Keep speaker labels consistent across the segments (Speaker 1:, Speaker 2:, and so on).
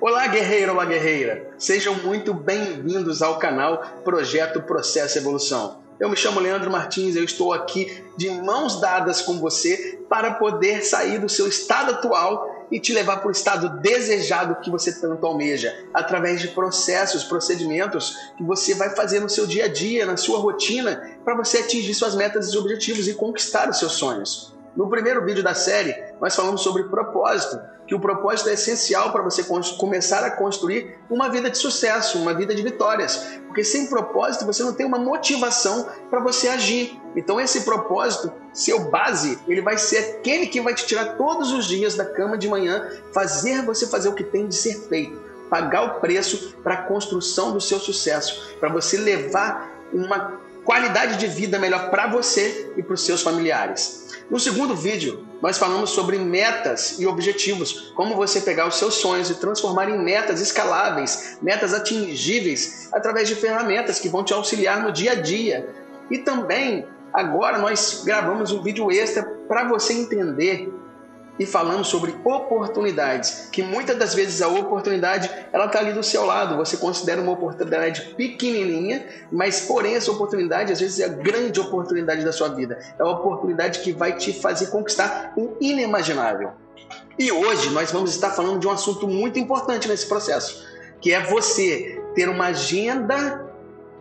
Speaker 1: Olá, guerreiro, olá, guerreira! Sejam muito bem-vindos ao canal Projeto Processo Evolução. Eu me chamo Leandro Martins, eu estou aqui de mãos dadas com você para poder sair do seu estado atual e te levar para o estado desejado que você tanto almeja, através de processos, procedimentos que você vai fazer no seu dia a dia, na sua rotina, para você atingir suas metas e objetivos e conquistar os seus sonhos. No primeiro vídeo da série, nós falamos sobre propósito, que o propósito é essencial para você começar a construir uma vida de sucesso, uma vida de vitórias. Porque sem propósito você não tem uma motivação para você agir. Então esse propósito, seu base, ele vai ser aquele que vai te tirar todos os dias da cama de manhã, fazer você fazer o que tem de ser feito, pagar o preço para a construção do seu sucesso, para você levar uma qualidade de vida melhor para você e para os seus familiares. No segundo vídeo, nós falamos sobre metas e objetivos, como você pegar os seus sonhos e transformar em metas escaláveis, metas atingíveis, através de ferramentas que vão te auxiliar no dia a dia. E também, agora nós gravamos um vídeo extra para você entender e falamos sobre oportunidades, que muitas das vezes a oportunidade ela está ali do seu lado, você considera uma oportunidade pequenininha, mas porém essa oportunidade às vezes é a grande oportunidade da sua vida, é a oportunidade que vai te fazer conquistar o inimaginável. E hoje nós vamos estar falando de um assunto muito importante nesse processo, que é você ter uma agenda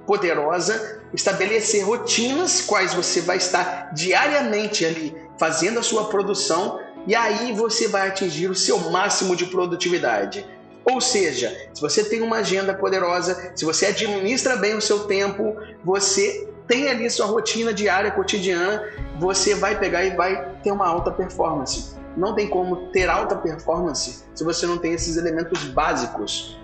Speaker 1: poderosa, estabelecer rotinas quais você vai estar diariamente ali fazendo a sua produção e aí você vai atingir o seu máximo de produtividade. Ou seja, se você tem uma agenda poderosa, se você administra bem o seu tempo, você tem ali sua rotina diária, cotidiana, você vai pegar e vai ter uma alta performance. Não tem como ter alta performance se você não tem esses elementos básicos.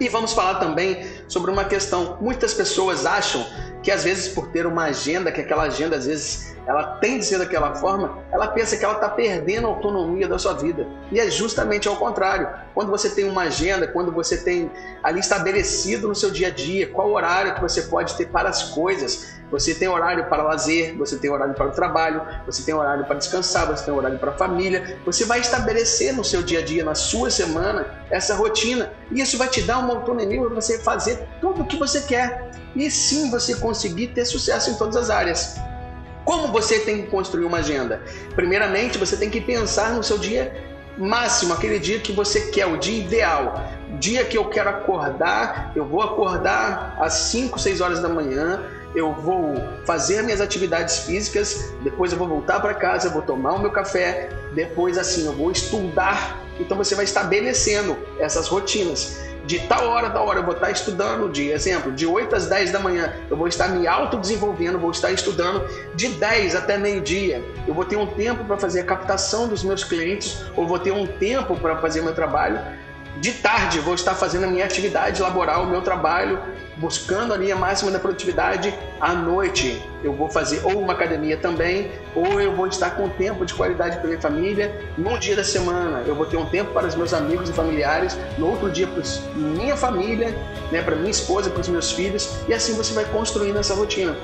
Speaker 1: E vamos falar também sobre uma questão. Muitas pessoas acham que às vezes por ter uma agenda, que aquela agenda às vezes ela tem de ser daquela forma, ela pensa que ela está perdendo a autonomia da sua vida. E é justamente ao contrário. Quando você tem uma agenda, quando você tem ali estabelecido no seu dia a dia qual horário que você pode ter para as coisas, você tem horário para lazer, você tem horário para o trabalho, você tem horário para descansar, você tem horário para a família. Você vai estabelecer no seu dia a dia, na sua semana, essa rotina. E isso vai te dar uma autonomia para você fazer tudo o que você quer. E sim você conseguir ter sucesso em todas as áreas. Como você tem que construir uma agenda? Primeiramente, você tem que pensar no seu dia máximo, aquele dia que você quer, o dia ideal. Dia que eu quero acordar, eu vou acordar às 5, 6 horas da manhã, eu vou fazer minhas atividades físicas, depois eu vou voltar para casa, eu vou tomar o meu café, depois assim eu vou estudar. Então você vai estabelecendo essas rotinas de tal hora, tal hora eu vou estar estudando, de exemplo, de 8 às 10 da manhã eu vou estar me autodesenvolvendo, vou estar estudando, de 10 até meio-dia. Eu vou ter um tempo para fazer a captação dos meus clientes, ou vou ter um tempo para fazer meu trabalho, de tarde vou estar fazendo a minha atividade laboral, o meu trabalho, buscando a máxima da produtividade. À noite eu vou fazer ou uma academia também, ou eu vou estar com tempo de qualidade para minha família. Num dia da semana eu vou ter um tempo para os meus amigos e familiares, no outro dia para minha família, né, para minha esposa, para os meus filhos, e assim você vai construindo essa rotina.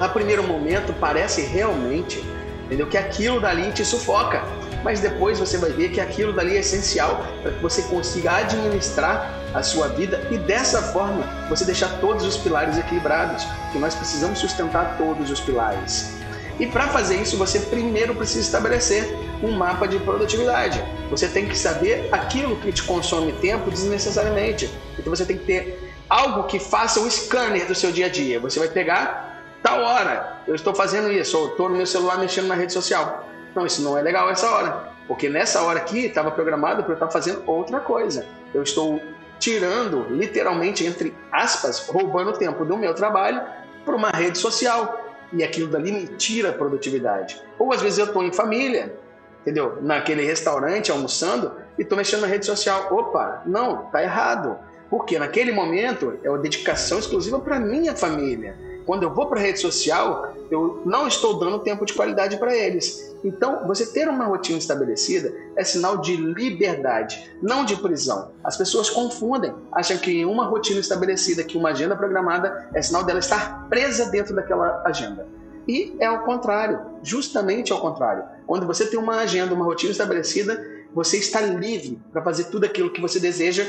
Speaker 1: A primeiro momento parece realmente entendeu? que aquilo dali te sufoca mas depois você vai ver que aquilo dali é essencial para que você consiga administrar a sua vida e dessa forma você deixar todos os pilares equilibrados, que nós precisamos sustentar todos os pilares. E para fazer isso, você primeiro precisa estabelecer um mapa de produtividade. Você tem que saber aquilo que te consome tempo desnecessariamente. Então você tem que ter algo que faça o scanner do seu dia a dia. Você vai pegar tal hora, eu estou fazendo isso, ou estou no meu celular mexendo na rede social. Não, isso não é legal essa hora. Porque nessa hora aqui estava programado para eu estar fazendo outra coisa. Eu estou tirando, literalmente, entre aspas, roubando tempo do meu trabalho para uma rede social. E aquilo dali me tira a produtividade. Ou às vezes eu estou em família, entendeu? Naquele restaurante almoçando e estou mexendo na rede social. Opa, não, tá errado. Porque naquele momento é uma dedicação exclusiva para minha família. Quando eu vou para a rede social, eu não estou dando tempo de qualidade para eles. Então, você ter uma rotina estabelecida é sinal de liberdade, não de prisão. As pessoas confundem, acham que uma rotina estabelecida, que uma agenda programada, é sinal dela estar presa dentro daquela agenda. E é ao contrário, justamente ao contrário. Quando você tem uma agenda, uma rotina estabelecida, você está livre para fazer tudo aquilo que você deseja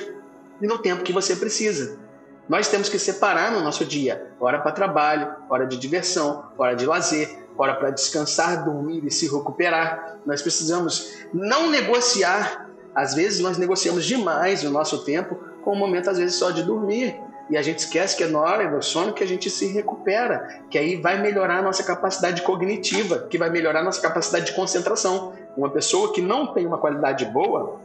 Speaker 1: e no tempo que você precisa. Nós temos que separar no nosso dia hora para trabalho, hora de diversão, hora de lazer, hora para descansar, dormir e se recuperar. Nós precisamos não negociar. Às vezes nós negociamos demais o nosso tempo com o momento, às vezes, só de dormir. E a gente esquece que é na hora do sono que a gente se recupera, que aí vai melhorar a nossa capacidade cognitiva, que vai melhorar a nossa capacidade de concentração. Uma pessoa que não tem uma qualidade boa,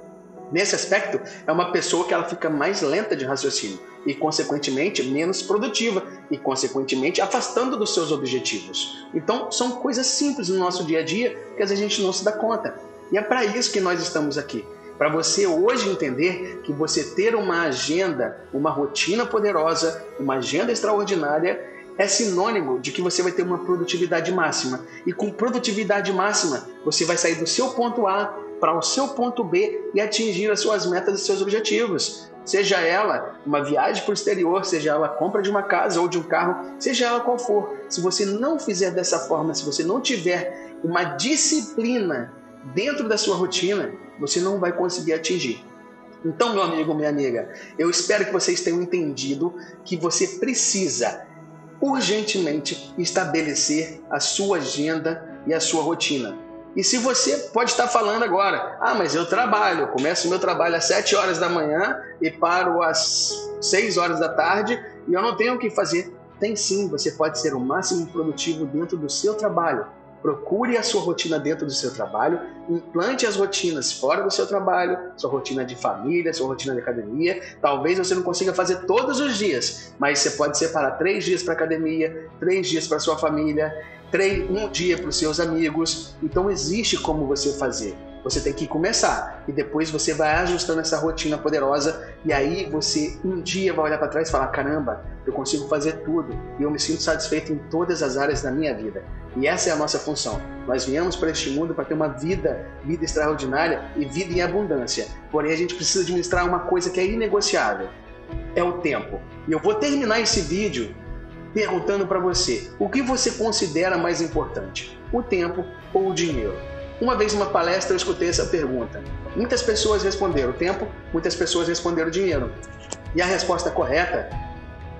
Speaker 1: nesse aspecto, é uma pessoa que ela fica mais lenta de raciocínio e, consequentemente, menos produtiva e, consequentemente, afastando dos seus objetivos. Então, são coisas simples no nosso dia a dia que às vezes a gente não se dá conta. E é para isso que nós estamos aqui para você hoje entender que você ter uma agenda, uma rotina poderosa, uma agenda extraordinária é sinônimo de que você vai ter uma produtividade máxima. E com produtividade máxima, você vai sair do seu ponto A para o seu ponto B e atingir as suas metas e seus objetivos. Seja ela uma viagem para o exterior, seja ela a compra de uma casa ou de um carro, seja ela qual for. Se você não fizer dessa forma, se você não tiver uma disciplina dentro da sua rotina, você não vai conseguir atingir. Então, meu amigo, minha amiga, eu espero que vocês tenham entendido que você precisa urgentemente estabelecer a sua agenda e a sua rotina. E se você pode estar falando agora, ah, mas eu trabalho, eu começo meu trabalho às 7 horas da manhã e paro às 6 horas da tarde e eu não tenho o que fazer. Tem sim, você pode ser o máximo produtivo dentro do seu trabalho. Procure a sua rotina dentro do seu trabalho, implante as rotinas fora do seu trabalho, sua rotina de família, sua rotina de academia. Talvez você não consiga fazer todos os dias, mas você pode separar três dias para academia, três dias para sua família, três, um dia para os seus amigos. Então existe como você fazer. Você tem que começar e depois você vai ajustando essa rotina poderosa e aí você um dia vai olhar para trás e falar: caramba, eu consigo fazer tudo e eu me sinto satisfeito em todas as áreas da minha vida. E essa é a nossa função. Nós viemos para este mundo para ter uma vida, vida extraordinária e vida em abundância. Porém, a gente precisa administrar uma coisa que é inegociável: é o tempo. E eu vou terminar esse vídeo perguntando para você: o que você considera mais importante, o tempo ou o dinheiro? Uma vez numa palestra eu escutei essa pergunta. Muitas pessoas responderam tempo, muitas pessoas responderam dinheiro. E a resposta correta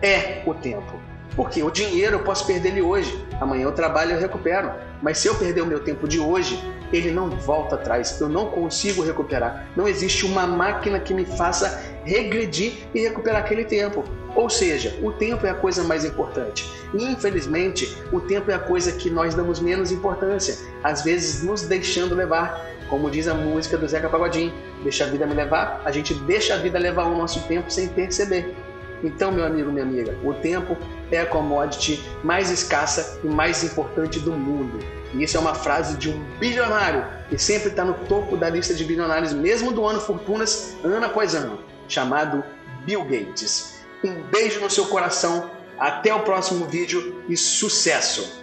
Speaker 1: é o tempo. Porque o dinheiro eu posso perder ele hoje, amanhã eu trabalho e eu recupero. Mas se eu perder o meu tempo de hoje, ele não volta atrás, eu não consigo recuperar. Não existe uma máquina que me faça regredir e recuperar aquele tempo. Ou seja, o tempo é a coisa mais importante. E infelizmente, o tempo é a coisa que nós damos menos importância, às vezes nos deixando levar. Como diz a música do Zeca Pagodinho, deixa a vida me levar, a gente deixa a vida levar o nosso tempo sem perceber. Então, meu amigo, minha amiga, o tempo é a commodity mais escassa e mais importante do mundo. E isso é uma frase de um bilionário que sempre está no topo da lista de bilionários, mesmo do ano fortunas, ano após ano, chamado Bill Gates. Um beijo no seu coração, até o próximo vídeo e sucesso!